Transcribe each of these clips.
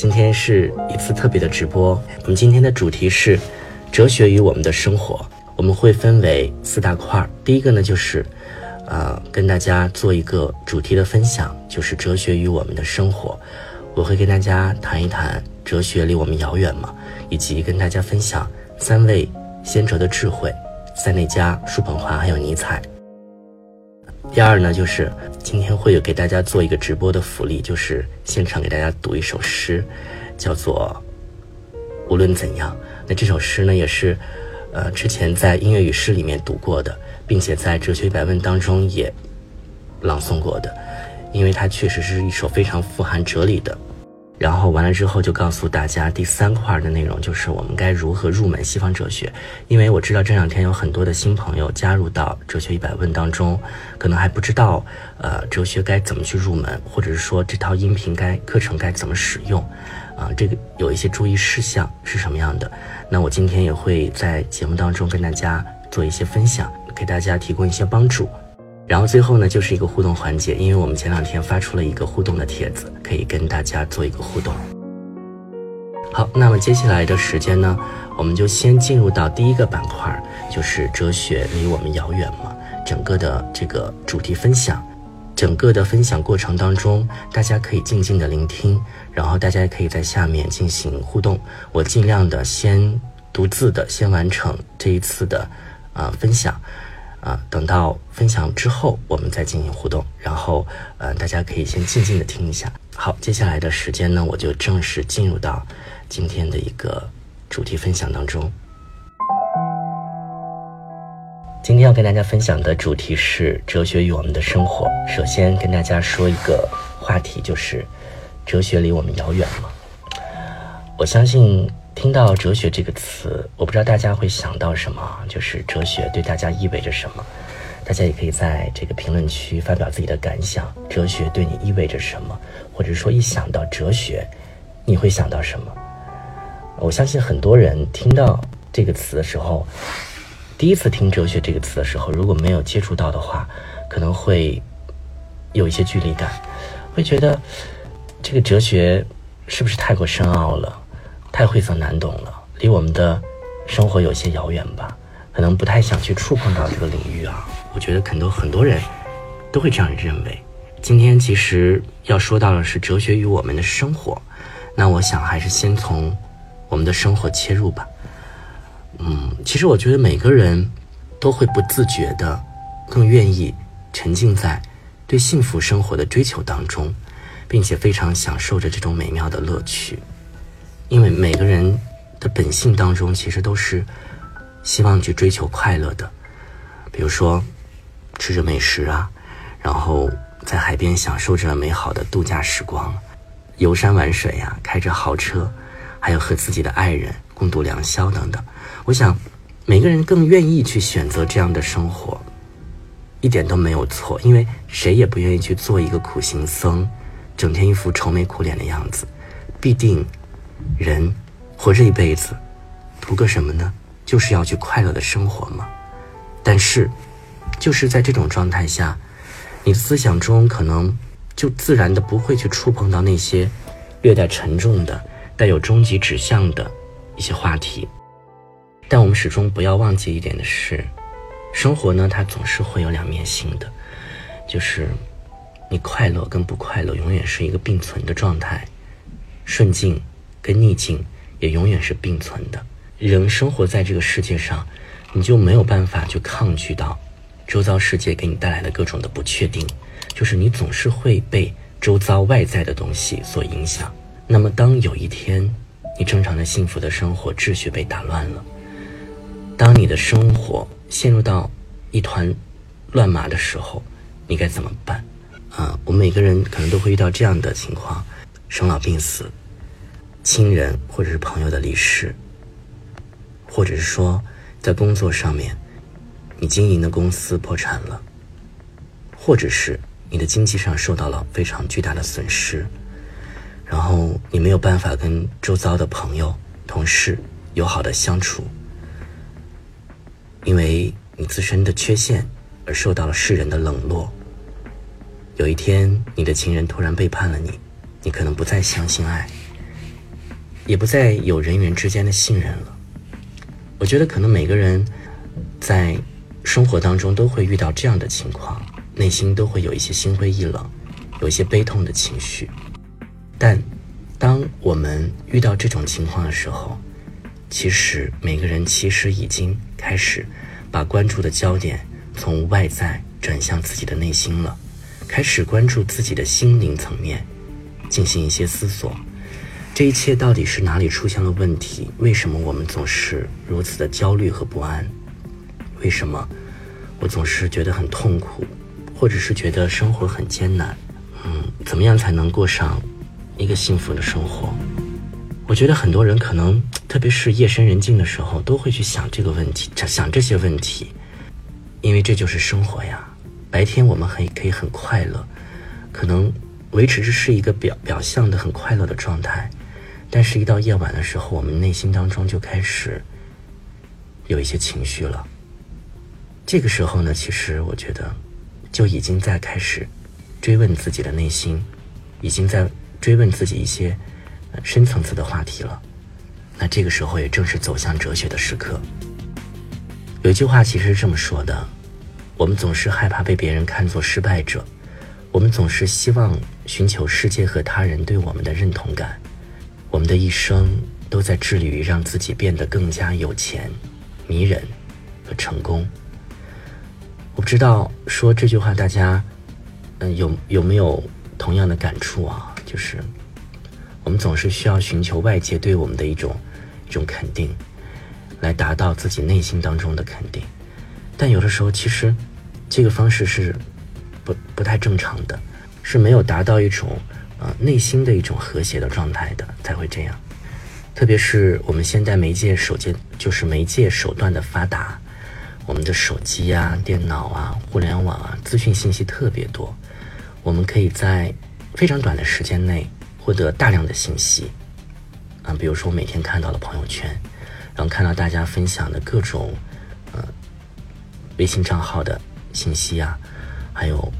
今天是一次特别的直播。我们今天的主题是哲学与我们的生活，我们会分为四大块儿。第一个呢，就是呃，跟大家做一个主题的分享，就是哲学与我们的生活。我会跟大家谈一谈哲学离我们遥远吗？以及跟大家分享三位先哲的智慧，塞内加、叔本华还有尼采。第二呢，就是今天会有给大家做一个直播的福利，就是现场给大家读一首诗，叫做《无论怎样》。那这首诗呢，也是，呃，之前在音乐与诗里面读过的，并且在哲学一百问当中也朗诵过的，因为它确实是一首非常富含哲理的。然后完了之后，就告诉大家第三块的内容，就是我们该如何入门西方哲学。因为我知道这两天有很多的新朋友加入到哲学一百问当中，可能还不知道，呃，哲学该怎么去入门，或者是说这套音频该课程该怎么使用，啊，这个有一些注意事项是什么样的？那我今天也会在节目当中跟大家做一些分享，给大家提供一些帮助。然后最后呢，就是一个互动环节，因为我们前两天发出了一个互动的帖子，可以跟大家做一个互动。好，那么接下来的时间呢，我们就先进入到第一个板块，就是哲学离我们遥远吗？整个的这个主题分享，整个的分享过程当中，大家可以静静的聆听，然后大家也可以在下面进行互动。我尽量的先独自的先完成这一次的啊分享。啊，等到分享之后，我们再进行互动。然后，呃，大家可以先静静的听一下。好，接下来的时间呢，我就正式进入到今天的一个主题分享当中。今天要跟大家分享的主题是哲学与我们的生活。首先跟大家说一个话题，就是哲学离我们遥远吗？我相信。听到哲学这个词，我不知道大家会想到什么，就是哲学对大家意味着什么。大家也可以在这个评论区发表自己的感想，哲学对你意味着什么，或者说一想到哲学，你会想到什么？我相信很多人听到这个词的时候，第一次听哲学这个词的时候，如果没有接触到的话，可能会有一些距离感，会觉得这个哲学是不是太过深奥了？太晦涩难懂了，离我们的生活有些遥远吧，可能不太想去触碰到这个领域啊。我觉得很多很多人都会这样认为。今天其实要说到的是哲学与我们的生活，那我想还是先从我们的生活切入吧。嗯，其实我觉得每个人都会不自觉的更愿意沉浸在对幸福生活的追求当中，并且非常享受着这种美妙的乐趣。因为每个人的本性当中，其实都是希望去追求快乐的。比如说，吃着美食啊，然后在海边享受着美好的度假时光，游山玩水呀，开着豪车，还有和自己的爱人共度良宵等等。我想，每个人更愿意去选择这样的生活，一点都没有错。因为谁也不愿意去做一个苦行僧，整天一副愁眉苦脸的样子，必定。人活这一辈子，图个什么呢？就是要去快乐的生活嘛。但是，就是在这种状态下，你的思想中可能就自然的不会去触碰到那些略带沉重的、带有终极指向的一些话题。但我们始终不要忘记一点的是，生活呢，它总是会有两面性的，就是你快乐跟不快乐永远是一个并存的状态，顺境。跟逆境也永远是并存的。人生活在这个世界上，你就没有办法去抗拒到周遭世界给你带来的各种的不确定，就是你总是会被周遭外在的东西所影响。那么，当有一天你正常的幸福的生活秩序被打乱了，当你的生活陷入到一团乱麻的时候，你该怎么办？啊，我们每个人可能都会遇到这样的情况：生老病死。亲人或者是朋友的离世，或者是说，在工作上面，你经营的公司破产了，或者是你的经济上受到了非常巨大的损失，然后你没有办法跟周遭的朋友、同事友好的相处，因为你自身的缺陷而受到了世人的冷落。有一天，你的情人突然背叛了你，你可能不再相信爱。也不再有人员之间的信任了。我觉得可能每个人在生活当中都会遇到这样的情况，内心都会有一些心灰意冷，有一些悲痛的情绪。但当我们遇到这种情况的时候，其实每个人其实已经开始把关注的焦点从外在转向自己的内心了，开始关注自己的心灵层面，进行一些思索。这一切到底是哪里出现了问题？为什么我们总是如此的焦虑和不安？为什么我总是觉得很痛苦，或者是觉得生活很艰难？嗯，怎么样才能过上？一个幸福的生活，我觉得很多人可能，特别是夜深人静的时候，都会去想这个问题，想这些问题，因为这就是生活呀。白天我们很可以很快乐，可能维持着是一个表表象的很快乐的状态，但是，一到夜晚的时候，我们内心当中就开始有一些情绪了。这个时候呢，其实我觉得就已经在开始追问自己的内心，已经在。追问自己一些深层次的话题了，那这个时候也正是走向哲学的时刻。有一句话其实是这么说的：我们总是害怕被别人看作失败者，我们总是希望寻求世界和他人对我们的认同感，我们的一生都在致力于让自己变得更加有钱、迷人和成功。我不知道说这句话大家嗯有有没有同样的感触啊？就是，我们总是需要寻求外界对我们的一种一种肯定，来达到自己内心当中的肯定。但有的时候，其实这个方式是不不太正常的，是没有达到一种呃内心的一种和谐的状态的，才会这样。特别是我们现在媒介手机就是媒介手段的发达，我们的手机啊、电脑啊、互联网啊，资讯信息特别多，我们可以在。非常短的时间内获得大量的信息，啊，比如说我每天看到了朋友圈，然后看到大家分享的各种，呃，微信账号的信息啊，还有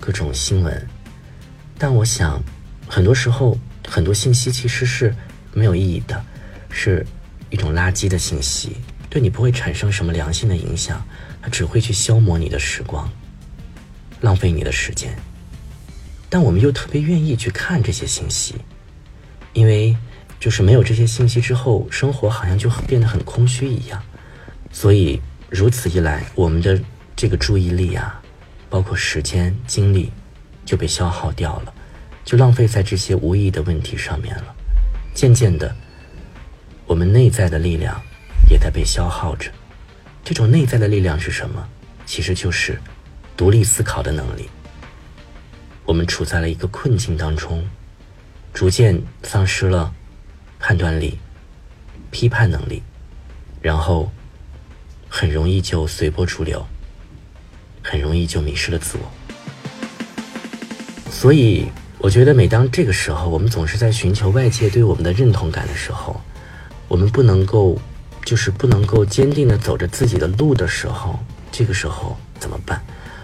各种新闻。但我想，很多时候很多信息其实是没有意义的，是一种垃圾的信息，对你不会产生什么良性的影响，它只会去消磨你的时光，浪费你的时间。但我们又特别愿意去看这些信息，因为就是没有这些信息之后，生活好像就变得很空虚一样。所以如此一来，我们的这个注意力啊，包括时间、精力，就被消耗掉了，就浪费在这些无意义的问题上面了。渐渐的，我们内在的力量也在被消耗着。这种内在的力量是什么？其实就是独立思考的能力。我们处在了一个困境当中，逐渐丧失了判断力、批判能力，然后很容易就随波逐流，很容易就迷失了自我。所以，我觉得每当这个时候，我们总是在寻求外界对我们的认同感的时候，我们不能够，就是不能够坚定的走着自己的路的时候，这个时候怎么办？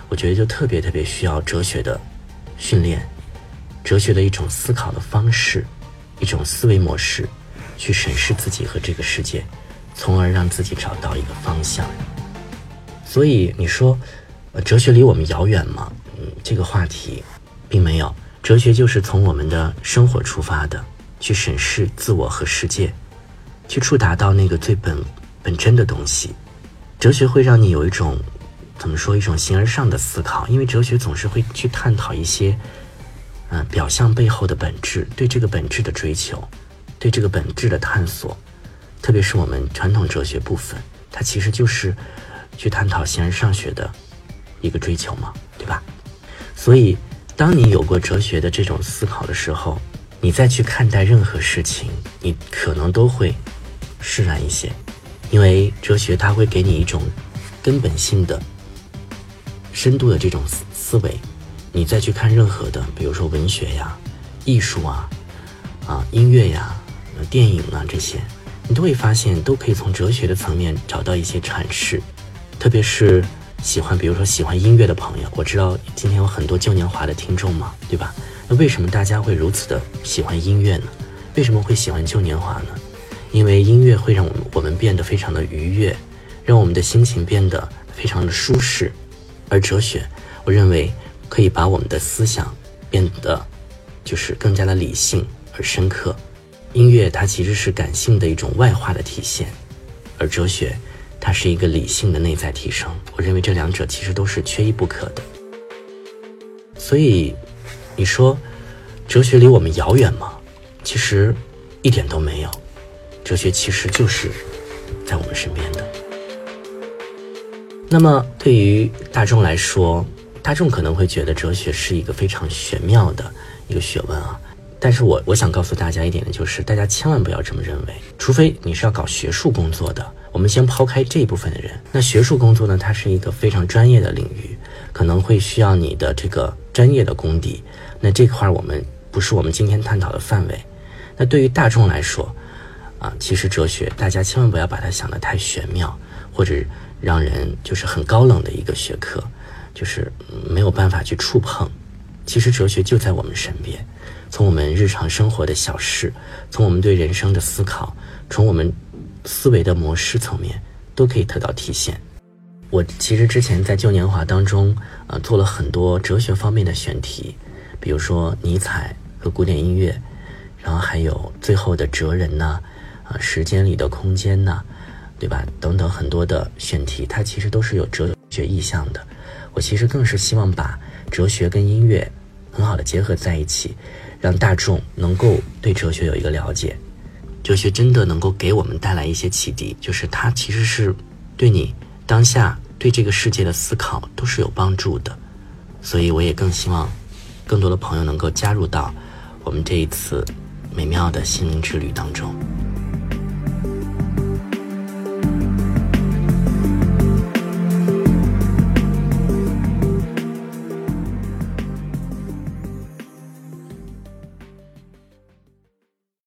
我觉得就特别特别需要哲学的。训练哲学的一种思考的方式，一种思维模式，去审视自己和这个世界，从而让自己找到一个方向。所以你说，呃，哲学离我们遥远吗？嗯，这个话题并没有。哲学就是从我们的生活出发的，去审视自我和世界，去触达到那个最本本真的东西。哲学会让你有一种。怎么说一种形而上的思考？因为哲学总是会去探讨一些，嗯，表象背后的本质，对这个本质的追求，对这个本质的探索。特别是我们传统哲学部分，它其实就是去探讨形而上学的一个追求嘛，对吧？所以，当你有过哲学的这种思考的时候，你再去看待任何事情，你可能都会释然一些，因为哲学它会给你一种根本性的。深度的这种思思维，你再去看任何的，比如说文学呀、艺术啊、啊音乐呀、电影啊这些，你都会发现都可以从哲学的层面找到一些阐释。特别是喜欢，比如说喜欢音乐的朋友，我知道今天有很多旧年华的听众嘛，对吧？那为什么大家会如此的喜欢音乐呢？为什么会喜欢旧年华呢？因为音乐会让我们我们变得非常的愉悦，让我们的心情变得非常的舒适。而哲学，我认为可以把我们的思想变得就是更加的理性而深刻。音乐它其实是感性的一种外化的体现，而哲学它是一个理性的内在提升。我认为这两者其实都是缺一不可的。所以，你说哲学离我们遥远吗？其实一点都没有。哲学其实就是在我们身边的。那么，对于大众来说，大众可能会觉得哲学是一个非常玄妙的一个学问啊。但是我我想告诉大家一点的就是，大家千万不要这么认为。除非你是要搞学术工作的，我们先抛开这一部分的人。那学术工作呢，它是一个非常专业的领域，可能会需要你的这个专业的功底。那这块我们不是我们今天探讨的范围。那对于大众来说，啊，其实哲学大家千万不要把它想得太玄妙，或者让人就是很高冷的一个学科，就是没有办法去触碰。其实哲学就在我们身边。从我们日常生活的小事，从我们对人生的思考，从我们思维的模式层面，都可以得到体现。我其实之前在旧年华当中，呃，做了很多哲学方面的选题，比如说尼采和古典音乐，然后还有最后的哲人呐，啊，时间里的空间呐，对吧？等等很多的选题，它其实都是有哲学意向的。我其实更是希望把哲学跟音乐很好的结合在一起。让大众能够对哲学有一个了解，哲学真的能够给我们带来一些启迪，就是它其实是对你当下对这个世界的思考都是有帮助的，所以我也更希望更多的朋友能够加入到我们这一次美妙的心灵之旅当中。